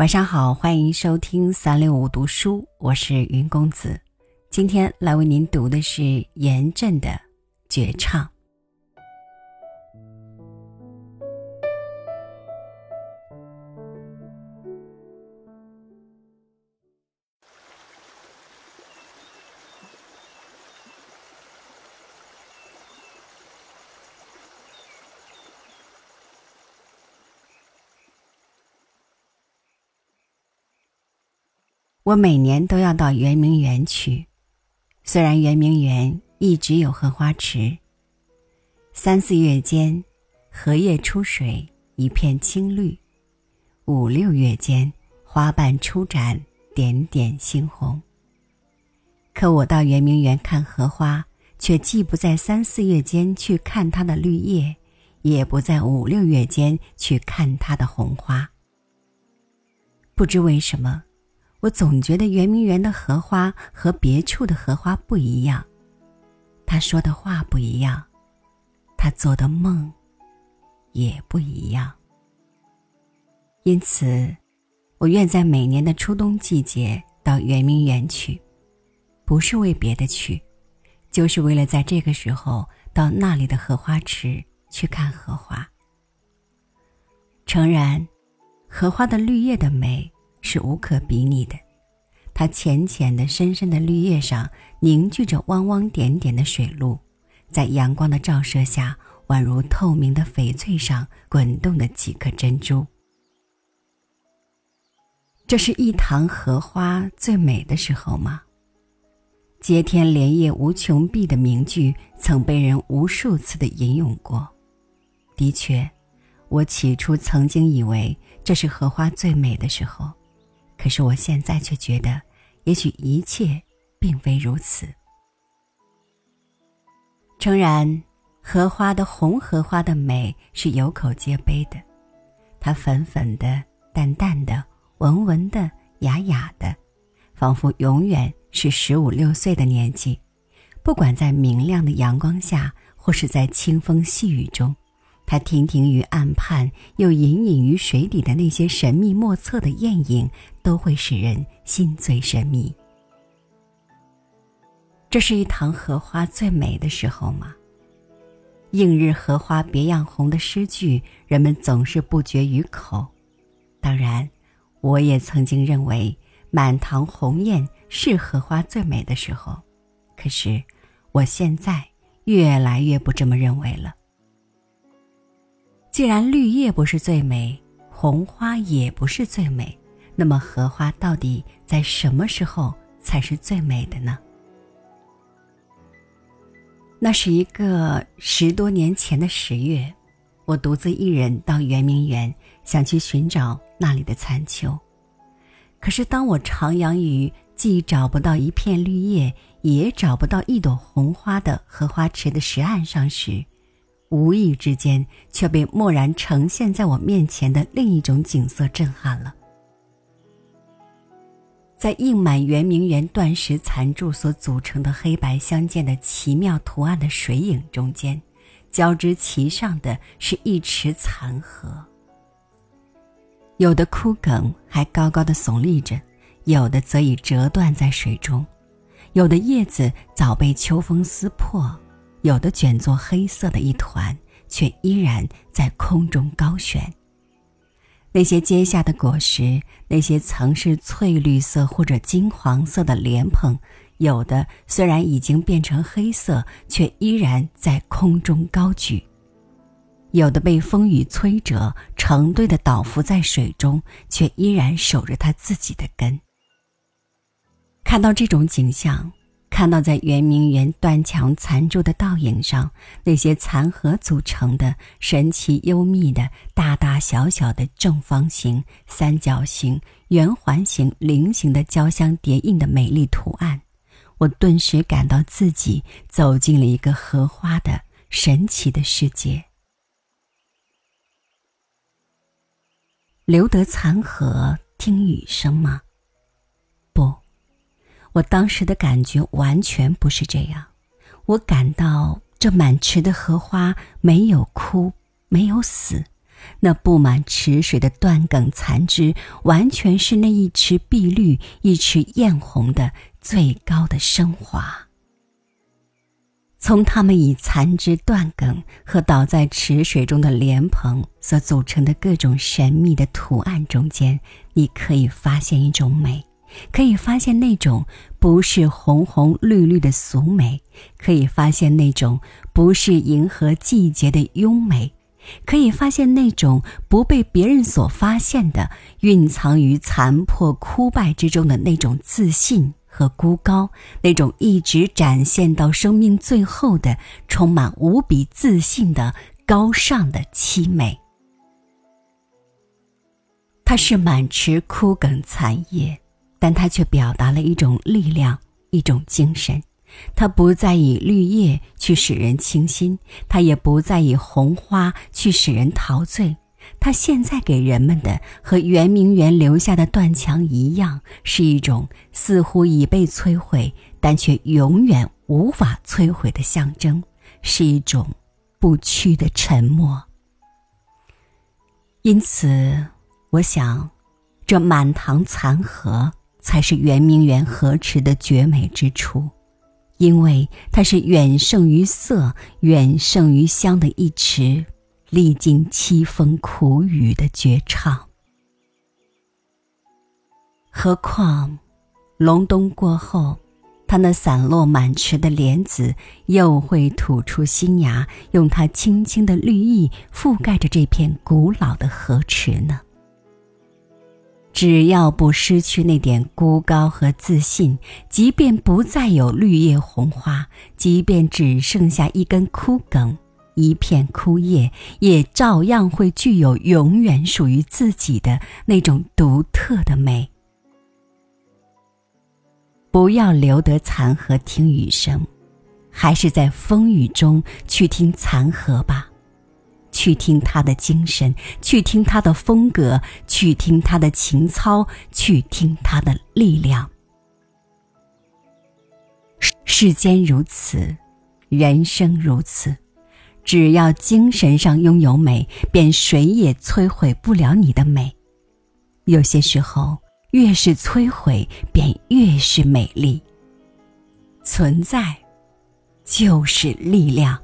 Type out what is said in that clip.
晚上好，欢迎收听三六五读书，我是云公子。今天来为您读的是严震的《绝唱》。我每年都要到圆明园去，虽然圆明园一直有荷花池。三四月间，荷叶出水，一片青绿；五六月间，花瓣初展，点点猩红。可我到圆明园看荷花，却既不在三四月间去看它的绿叶，也不在五六月间去看它的红花。不知为什么。我总觉得圆明园的荷花和别处的荷花不一样，他说的话不一样，他做的梦也不一样。因此，我愿在每年的初冬季节到圆明园去，不是为别的去，就是为了在这个时候到那里的荷花池去看荷花。诚然，荷花的绿叶的美。是无可比拟的，它浅浅的、深深的绿叶上凝聚着汪汪点点的水露，在阳光的照射下，宛如透明的翡翠上滚动的几颗珍珠。这是一塘荷花最美的时候吗？接天莲叶无穷碧的名句曾被人无数次的吟咏过。的确，我起初曾经以为这是荷花最美的时候。可是我现在却觉得，也许一切并非如此。诚然，荷花的红荷花的美是有口皆碑的，它粉粉的、淡淡的、文文的、雅雅的，仿佛永远是十五六岁的年纪。不管在明亮的阳光下，或是在清风细雨中。它亭亭于岸畔，又隐隐于水底的那些神秘莫测的艳影，都会使人心醉神迷。这是一塘荷花最美的时候吗？映日荷花别样红的诗句，人们总是不绝于口。当然，我也曾经认为满塘红艳是荷花最美的时候，可是我现在越来越不这么认为了。既然绿叶不是最美，红花也不是最美，那么荷花到底在什么时候才是最美的呢？那是一个十多年前的十月，我独自一人到圆明园，想去寻找那里的残秋。可是当我徜徉于既找不到一片绿叶，也找不到一朵红花的荷花池的石岸上时，无意之间，却被蓦然呈现在我面前的另一种景色震撼了。在映满圆明园断石残柱所组成的黑白相间的奇妙图案的水影中间，交织其上的是一池残荷。有的枯梗还高高的耸立着，有的则已折断在水中，有的叶子早被秋风撕破。有的卷作黑色的一团，却依然在空中高悬。那些结下的果实，那些曾是翠绿色或者金黄色的莲蓬，有的虽然已经变成黑色，却依然在空中高举；有的被风雨摧折，成堆的倒伏在水中，却依然守着它自己的根。看到这种景象。看到在圆明园断墙残柱的倒影上，那些残荷组成的神奇幽密的大大小小的正方形、三角形、圆环形、菱形的交相叠印的美丽图案，我顿时感到自己走进了一个荷花的神奇的世界。留得残荷听雨声吗？我当时的感觉完全不是这样，我感到这满池的荷花没有枯，没有死，那布满池水的断梗残枝，完全是那一池碧绿、一池艳红的最高的升华。从它们以残枝断梗和倒在池水中的莲蓬所组成的各种神秘的图案中间，你可以发现一种美，可以发现那种不是红红绿绿的俗美，可以发现那种不是迎合季节的优美，可以发现那种不被别人所发现的蕴藏于残破枯败之中的那种自信。和孤高那种一直展现到生命最后的充满无比自信的高尚的凄美。它是满池枯梗残叶，但它却表达了一种力量，一种精神。它不再以绿叶去使人清新，它也不再以红花去使人陶醉。他现在给人们的和圆明园留下的断墙一样，是一种似乎已被摧毁，但却永远无法摧毁的象征，是一种不屈的沉默。因此，我想，这满堂残荷才是圆明园荷池的绝美之处，因为它是远胜于色、远胜于香的一池。历经凄风苦雨的绝唱。何况，隆冬过后，它那散落满池的莲子又会吐出新芽，用它轻轻的绿意覆盖着这片古老的河池呢？只要不失去那点孤高和自信，即便不再有绿叶红花，即便只剩下一根枯梗。一片枯叶，也照样会具有永远属于自己的那种独特的美。不要留得残荷听雨声，还是在风雨中去听残荷吧，去听他的精神，去听他的风格，去听他的情操，去听他的力量。世间如此，人生如此。只要精神上拥有美，便谁也摧毁不了你的美。有些时候，越是摧毁，便越是美丽。存在，就是力量。